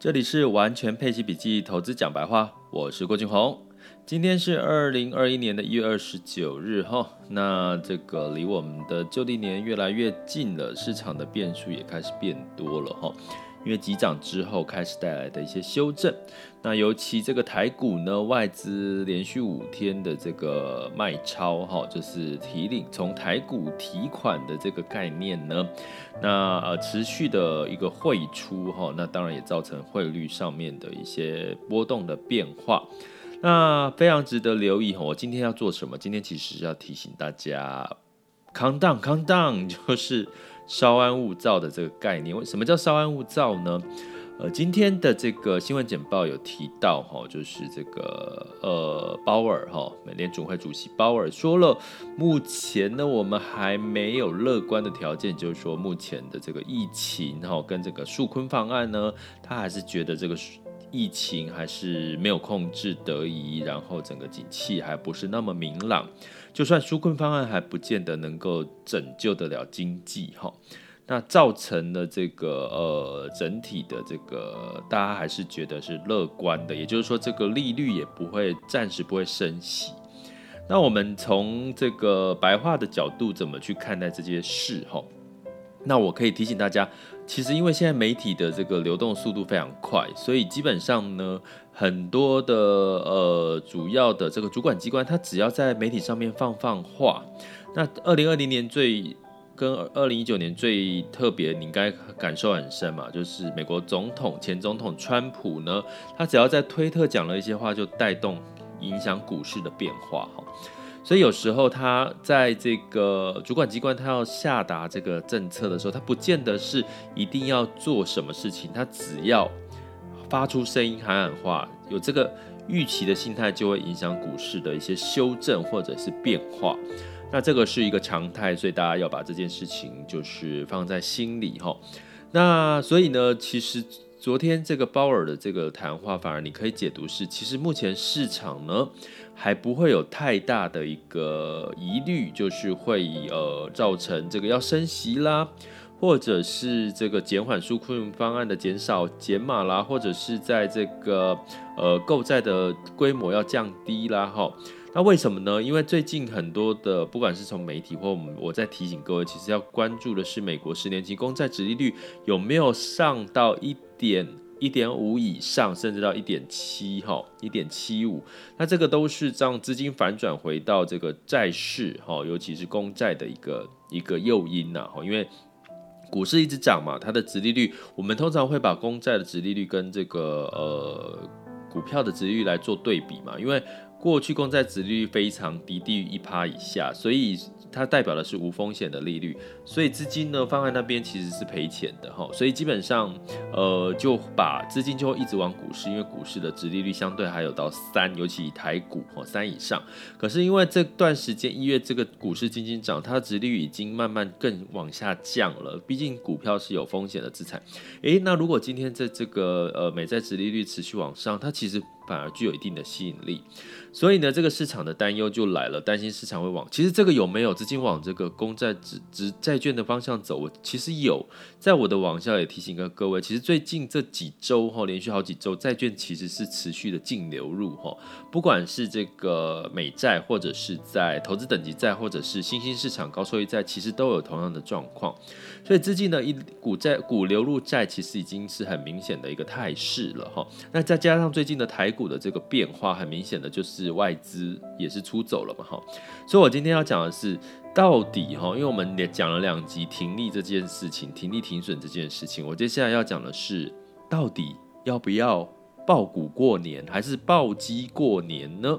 这里是完全配齐笔记投资讲白话，我是郭俊宏。今天是二零二一年的一月二十九日哈，那这个离我们的旧历年越来越近了，市场的变数也开始变多了哈。因为急涨之后开始带来的一些修正，那尤其这个台股呢，外资连续五天的这个卖超哈，就是提领从台股提款的这个概念呢，那呃持续的一个汇出哈，那当然也造成汇率上面的一些波动的变化，那非常值得留意哈。我今天要做什么？今天其实要提醒大家，calm down，calm down，就是。稍安勿躁的这个概念，为什么叫稍安勿躁呢？呃，今天的这个新闻简报有提到哈，就是这个呃鲍尔哈，美联储会主席鲍尔说了，目前呢我们还没有乐观的条件，就是说目前的这个疫情哈跟这个纾困方案呢，他还是觉得这个疫情还是没有控制得宜，然后整个景气还不是那么明朗。就算纾困方案还不见得能够拯救得了经济哈，那造成了这个呃整体的这个大家还是觉得是乐观的，也就是说这个利率也不会暂时不会升息。那我们从这个白话的角度怎么去看待这件事哈？那我可以提醒大家，其实因为现在媒体的这个流动速度非常快，所以基本上呢。很多的呃主要的这个主管机关，它只要在媒体上面放放话，那二零二零年最跟二零一九年最特别，你应该感受很深嘛，就是美国总统前总统川普呢，他只要在推特讲了一些话，就带动影响股市的变化哈。所以有时候他在这个主管机关，他要下达这个政策的时候，他不见得是一定要做什么事情，他只要。发出声音喊喊话，有这个预期的心态，就会影响股市的一些修正或者是变化。那这个是一个常态，所以大家要把这件事情就是放在心里哈。那所以呢，其实昨天这个鲍尔的这个谈话，反而你可以解读是，其实目前市场呢还不会有太大的一个疑虑，就是会呃造成这个要升息啦。或者是这个减缓纾困方案的减少减码啦，或者是在这个呃购债的规模要降低啦，哈，那为什么呢？因为最近很多的，不管是从媒体或我们，我在提醒各位，其实要关注的是美国十年期公债殖利率有没有上到一点一点五以上，甚至到一点七哈，一点七五，那这个都是让资金反转回到这个债市哈，尤其是公债的一个一个诱因呐哈，因为。股市一直涨嘛，它的殖利率，我们通常会把公债的殖利率跟这个呃股票的殖利率来做对比嘛，因为过去公债殖利率非常低，低于一趴以下，所以。它代表的是无风险的利率，所以资金呢放在那边其实是赔钱的哈，所以基本上呃就把资金就会一直往股市，因为股市的殖利率相对还有到三，尤其以台股哈三以上。可是因为这段时间一月这个股市轻轻涨，它的殖利率已经慢慢更往下降了，毕竟股票是有风险的资产。诶，那如果今天在这个呃美债殖利率持续往上，它其实。反而具有一定的吸引力，所以呢，这个市场的担忧就来了，担心市场会往，其实这个有没有资金往这个公债、殖殖债券的方向走？我其实有，在我的网校也提醒过各位，其实最近这几周哈，连续好几周，债券其实是持续的净流入哈，不管是这个美债，或者是在投资等级债，或者是新兴市场高收益债，其实都有同样的状况，所以资金呢，一股债股流入债，其实已经是很明显的一个态势了哈。那再加上最近的台股的这个变化，很明显的就是外资也是出走了嘛，哈，所以我今天要讲的是到底哈，因为我们也讲了两集停利这件事情，停利停损这件事情，我接下来要讲的是到底要不要抱股过年，还是抱鸡过年呢？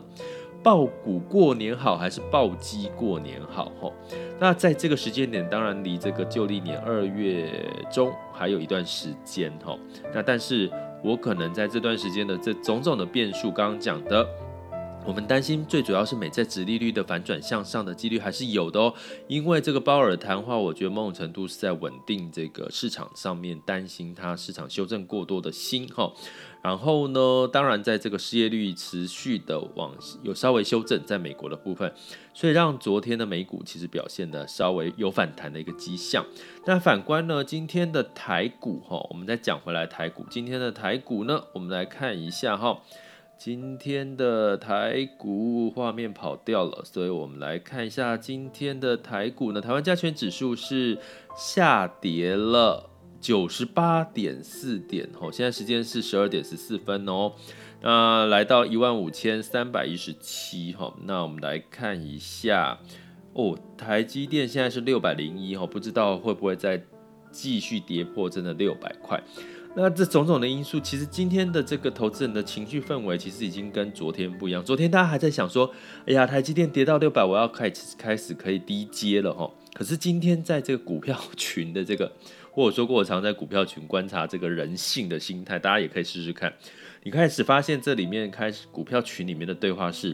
抱股过年好，还是抱鸡过年好？哈，那在这个时间点，当然离这个旧历年二月中还有一段时间，哈，那但是。我可能在这段时间的这种种的变数，刚刚讲的我们担心最主要是美债殖利率的反转向上的几率还是有的哦，因为这个鲍尔谈话，我觉得某种程度是在稳定这个市场上面担心它市场修正过多的心哈。然后呢，当然在这个失业率持续的往有稍微修正，在美国的部分，所以让昨天的美股其实表现的稍微有反弹的一个迹象。但反观呢，今天的台股哈，我们再讲回来台股，今天的台股呢，我们来看一下哈，今天的台股画面跑掉了，所以我们来看一下今天的台股呢，台湾加权指数是下跌了。九十八点四点，吼，现在时间是十二点十四分哦，那来到一万五千三百一十七，哈，那我们来看一下，哦，台积电现在是六百零一，哈，不知道会不会再继续跌破真的六百块？那这种种的因素，其实今天的这个投资人的情绪氛围，其实已经跟昨天不一样。昨天大家还在想说，哎呀，台积电跌到六百，我要开始开始可以低接了，哈，可是今天在这个股票群的这个。或我说过，我常在股票群观察这个人性的心态，大家也可以试试看。你开始发现这里面开始股票群里面的对话是：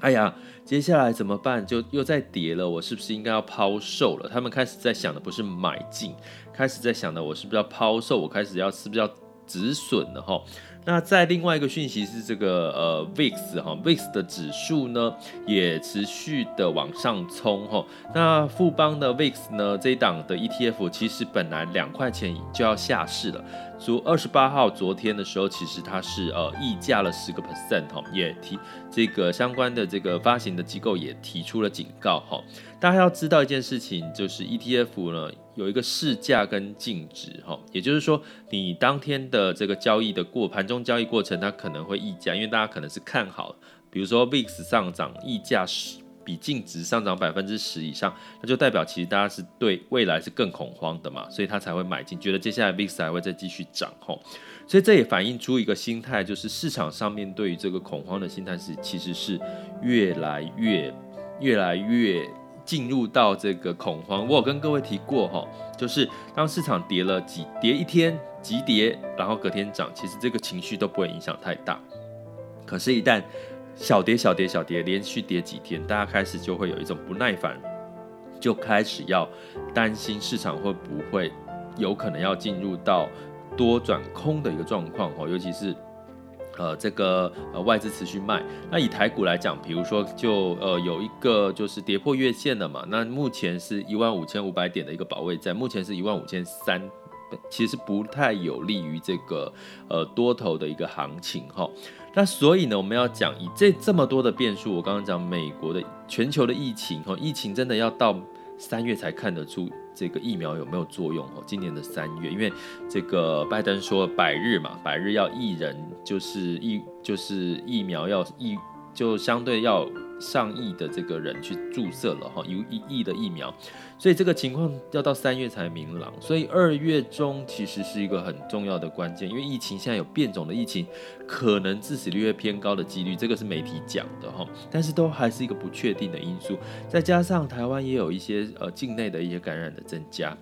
哎呀，接下来怎么办？就又在跌了，我是不是应该要抛售了？他们开始在想的不是买进，开始在想的我是不是要抛售？我开始要是不是要止损了哈？那在另外一个讯息是这个呃 VIX 哈 VIX 的指数呢也持续的往上冲哈。那富邦的 VIX 呢这一档的 ETF 其实本来两块钱就要下市了。从二十八号昨天的时候，其实它是呃溢价了十个 percent 哈，也提这个相关的这个发行的机构也提出了警告哈。大家要知道一件事情，就是 ETF 呢有一个市价跟净值哈，也就是说你当天的这个交易的过盘中交易过程，它可能会溢价，因为大家可能是看好，比如说 VIX 上涨溢价十。比净值上涨百分之十以上，那就代表其实大家是对未来是更恐慌的嘛，所以他才会买进，觉得接下来 VIX 还会再继续涨吼，所以这也反映出一个心态，就是市场上面对于这个恐慌的心态是其实是越来越越来越进入到这个恐慌。我有跟各位提过哈，就是当市场跌了几跌一天急跌，然后隔天涨，其实这个情绪都不会影响太大，可是，一旦小跌小跌小跌，连续跌几天，大家开始就会有一种不耐烦，就开始要担心市场会不会有可能要进入到多转空的一个状况哦，尤其是呃这个呃外资持续卖。那以台股来讲，比如说就呃有一个就是跌破月线了嘛，那目前是一万五千五百点的一个保卫战，目前是一万五千三，其实不太有利于这个呃多头的一个行情哈。那所以呢，我们要讲以这这么多的变数，我刚刚讲美国的全球的疫情，哈，疫情真的要到三月才看得出这个疫苗有没有作用，哦，今年的三月，因为这个拜登说百日嘛，百日要一人，就是疫就是疫苗要疫，就相对要。上亿的这个人去注射了哈，有一亿的疫苗，所以这个情况要到三月才明朗，所以二月中其实是一个很重要的关键，因为疫情现在有变种的疫情，可能致死率会偏高的几率，这个是媒体讲的哈，但是都还是一个不确定的因素，再加上台湾也有一些呃境内的一些感染的增加，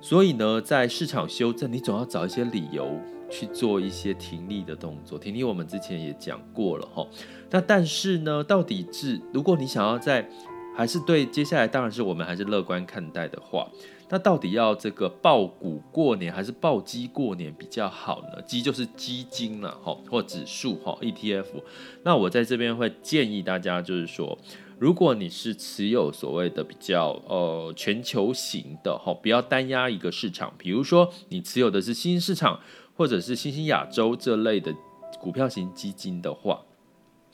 所以呢，在市场修正，你总要找一些理由。去做一些停利的动作，停利我们之前也讲过了哈。那但是呢，到底是如果你想要在，还是对接下来当然是我们还是乐观看待的话，那到底要这个抱股过年还是抱鸡过年比较好呢？鸡就是基金了哈，或指数哈 ETF。那我在这边会建议大家就是说，如果你是持有所谓的比较呃全球型的哈，不要单押一个市场，比如说你持有的是新兴市场。或者是新兴亚洲这类的股票型基金的话，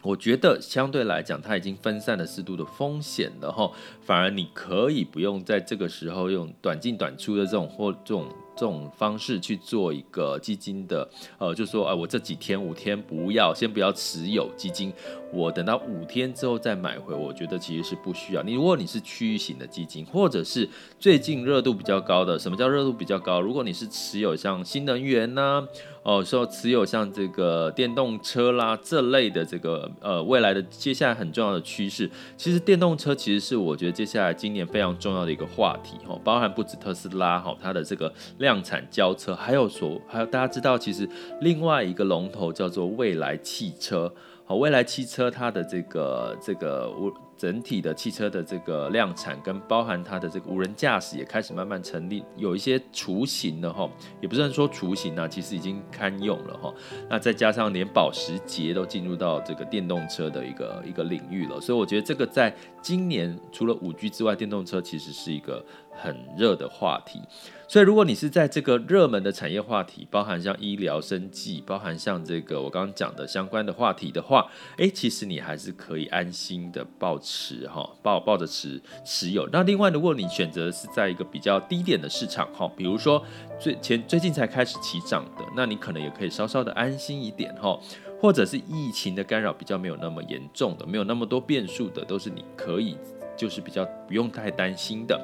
我觉得相对来讲，它已经分散了适度的风险了哈，反而你可以不用在这个时候用短进短出的这种或这种。这种方式去做一个基金的，呃，就是说，呃，我这几天五天不要，先不要持有基金，我等到五天之后再买回，我觉得其实是不需要。你如果你是区域型的基金，或者是最近热度比较高的，什么叫热度比较高？如果你是持有像新能源呐、哦，说持有像这个电动车啦这类的这个呃未来的接下来很重要的趋势，其实电动车其实是我觉得接下来今年非常重要的一个话题哈，包含不止特斯拉哈，它的这个。量产交车，还有所还有大家知道，其实另外一个龙头叫做未来汽车好，未来汽车它的这个这个无整体的汽车的这个量产跟包含它的这个无人驾驶也开始慢慢成立，有一些雏形的哈，也不是说雏形啊，其实已经堪用了哈。那再加上连保时捷都进入到这个电动车的一个一个领域了，所以我觉得这个在今年除了五 G 之外，电动车其实是一个很热的话题。所以，如果你是在这个热门的产业话题，包含像医疗、生技，包含像这个我刚刚讲的相关的话题的话，诶，其实你还是可以安心的抱持哈，抱抱着持持有。那另外，如果你选择是在一个比较低点的市场哈，比如说最前最近才开始起涨的，那你可能也可以稍稍的安心一点哈，或者是疫情的干扰比较没有那么严重的，没有那么多变数的，都是你可以就是比较不用太担心的。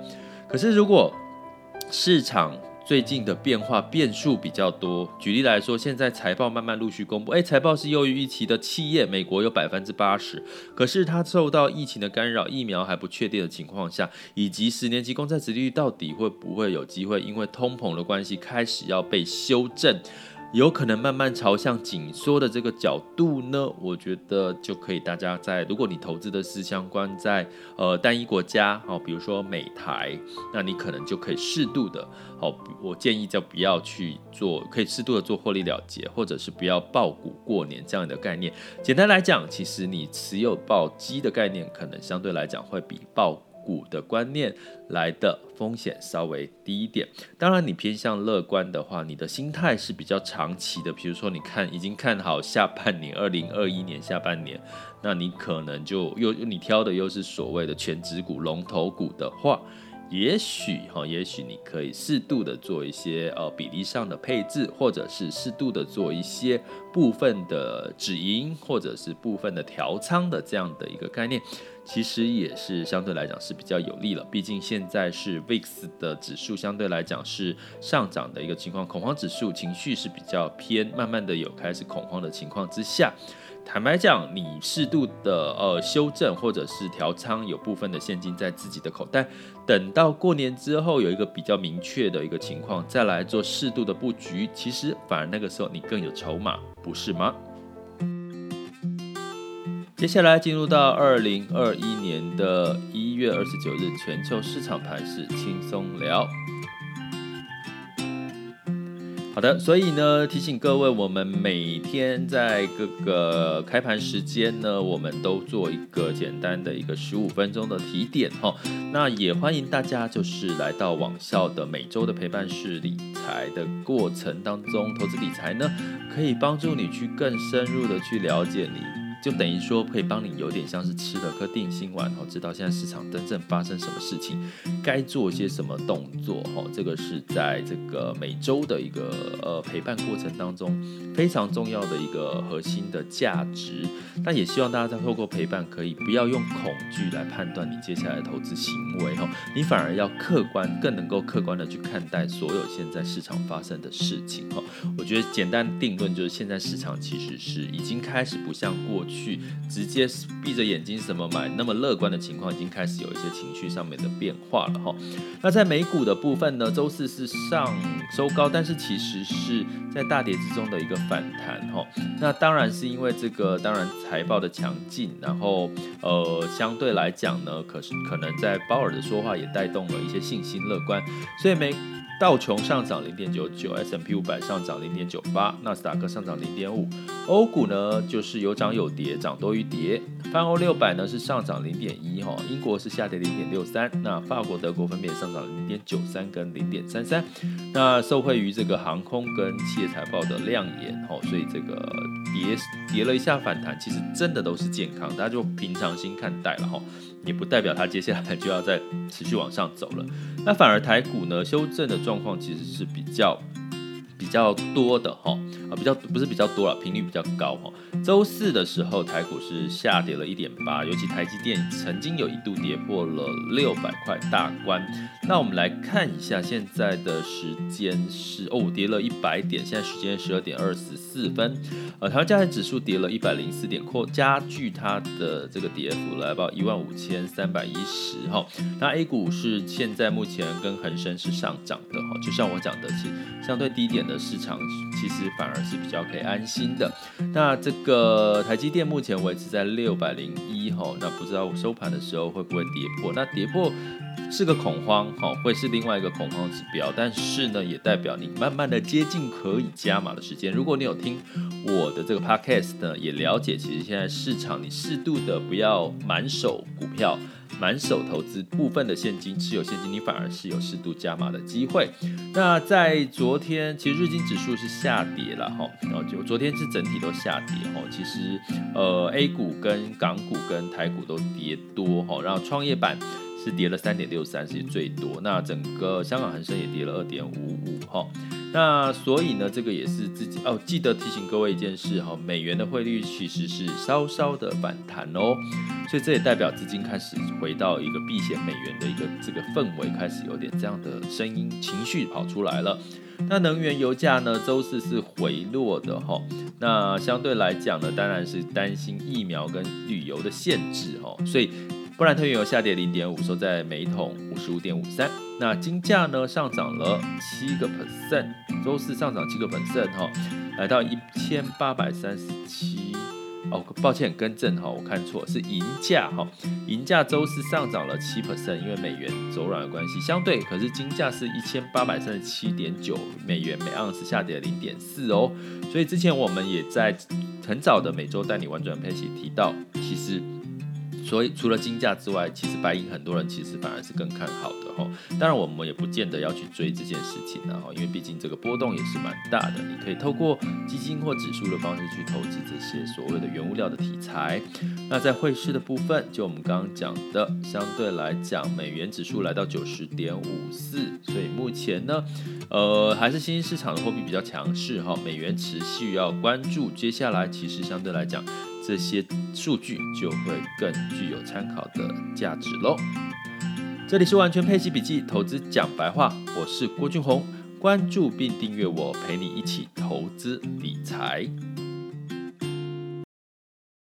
可是如果市场最近的变化变数比较多。举例来说，现在财报慢慢陆续公布，诶，财报是优于预期的企业，美国有百分之八十。可是它受到疫情的干扰，疫苗还不确定的情况下，以及十年期公债殖利率到底会不会有机会因为通膨的关系开始要被修正？有可能慢慢朝向紧缩的这个角度呢，我觉得就可以大家在，如果你投资的是相关在呃单一国家，好，比如说美台，那你可能就可以适度的，好，我建议就不要去做，可以适度的做获利了结，或者是不要抱股过年这样的概念。简单来讲，其实你持有暴基的概念，可能相对来讲会比抱股的观念来的风险稍微低一点。当然，你偏向乐观的话，你的心态是比较长期的。比如说，你看已经看好下半年，二零二一年下半年，那你可能就又你挑的又是所谓的全职股、龙头股的话，也许哈，也许你可以适度的做一些呃比例上的配置，或者是适度的做一些部分的止盈，或者是部分的调仓的这样的一个概念。其实也是相对来讲是比较有利了，毕竟现在是 VIX 的指数相对来讲是上涨的一个情况，恐慌指数情绪是比较偏，慢慢的有开始恐慌的情况之下，坦白讲，你适度的呃修正或者是调仓，有部分的现金在自己的口袋，等到过年之后有一个比较明确的一个情况，再来做适度的布局，其实反而那个时候你更有筹码，不是吗？接下来进入到二零二一年的一月二十九日，全球市场盘势轻松聊。好的，所以呢，提醒各位，我们每天在各个开盘时间呢，我们都做一个简单的一个十五分钟的提点哈。那也欢迎大家就是来到网校的每周的陪伴式理财的过程当中，投资理财呢，可以帮助你去更深入的去了解你。就等于说可以帮你有点像是吃了颗定心丸哦，知道现在市场真正发生什么事情，该做些什么动作哈。这个是在这个每周的一个呃陪伴过程当中非常重要的一个核心的价值。那也希望大家在透过陪伴，可以不要用恐惧来判断你接下来的投资行为哈，你反而要客观，更能够客观的去看待所有现在市场发生的事情哈。我觉得简单定论就是现在市场其实是已经开始不像过去。去直接闭着眼睛什么买那么乐观的情况，已经开始有一些情绪上面的变化了哈。那在美股的部分呢，周四是上收高，但是其实是在大跌之中的一个反弹哈。那当然是因为这个，当然财报的强劲，然后呃相对来讲呢，可是可能在鲍尔的说话也带动了一些信心乐观，所以美。道琼上涨零点九九，S&P 五百上涨零点九八，纳斯达克上涨零点五。欧股呢就是有涨有跌，涨多于跌。泛欧六百呢是上涨零点一哈，英国是下跌零点六三，那法国、德国分别上涨零点九三跟零点三三。那受惠于这个航空跟企业财报的亮眼哈，所以这个跌跌了一下反弹，其实真的都是健康，大家就平常心看待了哈。也不代表它接下来就要再持续往上走了，那反而台股呢，修正的状况其实是比较比较多的哈，啊比较不是比较多了，频率比较高哈。周四的时候，台股是下跌了一点八，尤其台积电曾经有一度跌破了六百块大关。那我们来看一下现在的时间是哦，跌了一百点，现在时间十二点二十四分。呃，台湾加权指数跌了一百零四点，扩加剧它的这个跌幅来到一万五千三百一十哈。那 A 股是现在目前跟恒生是上涨的哈，就像我讲的，其相对低点的市场其实反而是比较可以安心的。那这个台积电目前维持在六百零一哈，那不知道收盘的时候会不会跌破？那跌破是个恐慌哈，会是另外一个恐慌指标，但是呢，也代表你慢慢的接近可以加码的时间。如果你有听我的这个 podcast 呢，也了解其实现在市场你适度的不要满手股票。满手投资部分的现金，持有现金，你反而是有适度加码的机会。那在昨天，其实日经指数是下跌了哈，然后就昨天是整体都下跌哈。其实呃，A 股跟港股跟台股都跌多哈，然后创业板是跌了三点六三，是最多。那整个香港恒生也跌了二点五五哈。那所以呢，这个也是自己哦，记得提醒各位一件事哈，美元的汇率其实是稍稍的反弹哦，所以这也代表资金开始回到一个避险美元的一个这个氛围，开始有点这样的声音情绪跑出来了。那能源油价呢，周四是回落的哈，那相对来讲呢，当然是担心疫苗跟旅游的限制哈，所以。布兰特原油下跌零点五，收在每桶五十五点五三。那金价呢，上涨了七个 percent，周四上涨七个 percent 哈，来到一千八百三十七。哦，抱歉，更正哈，我看错，是银价哈，银价周四上涨了七 percent，因为美元走软的关系，相对可是金价是一千八百三十七点九美元每盎司，下跌了零点四哦。所以之前我们也在很早的每周带你玩转配息提到，其实。所以除了金价之外，其实白银很多人其实反而是更看好的哈。当然我们也不见得要去追这件事情了哈，因为毕竟这个波动也是蛮大的。你可以透过基金或指数的方式去投资这些所谓的原物料的题材。那在汇市的部分，就我们刚刚讲的，相对来讲，美元指数来到九十点五四，所以目前呢，呃，还是新兴市场的货币比较强势哈，美元持续要关注。接下来其实相对来讲。这些数据就会更具有参考的价值喽。这里是完全配息笔记，投资讲白话，我是郭俊宏，关注并订阅我，陪你一起投资理财。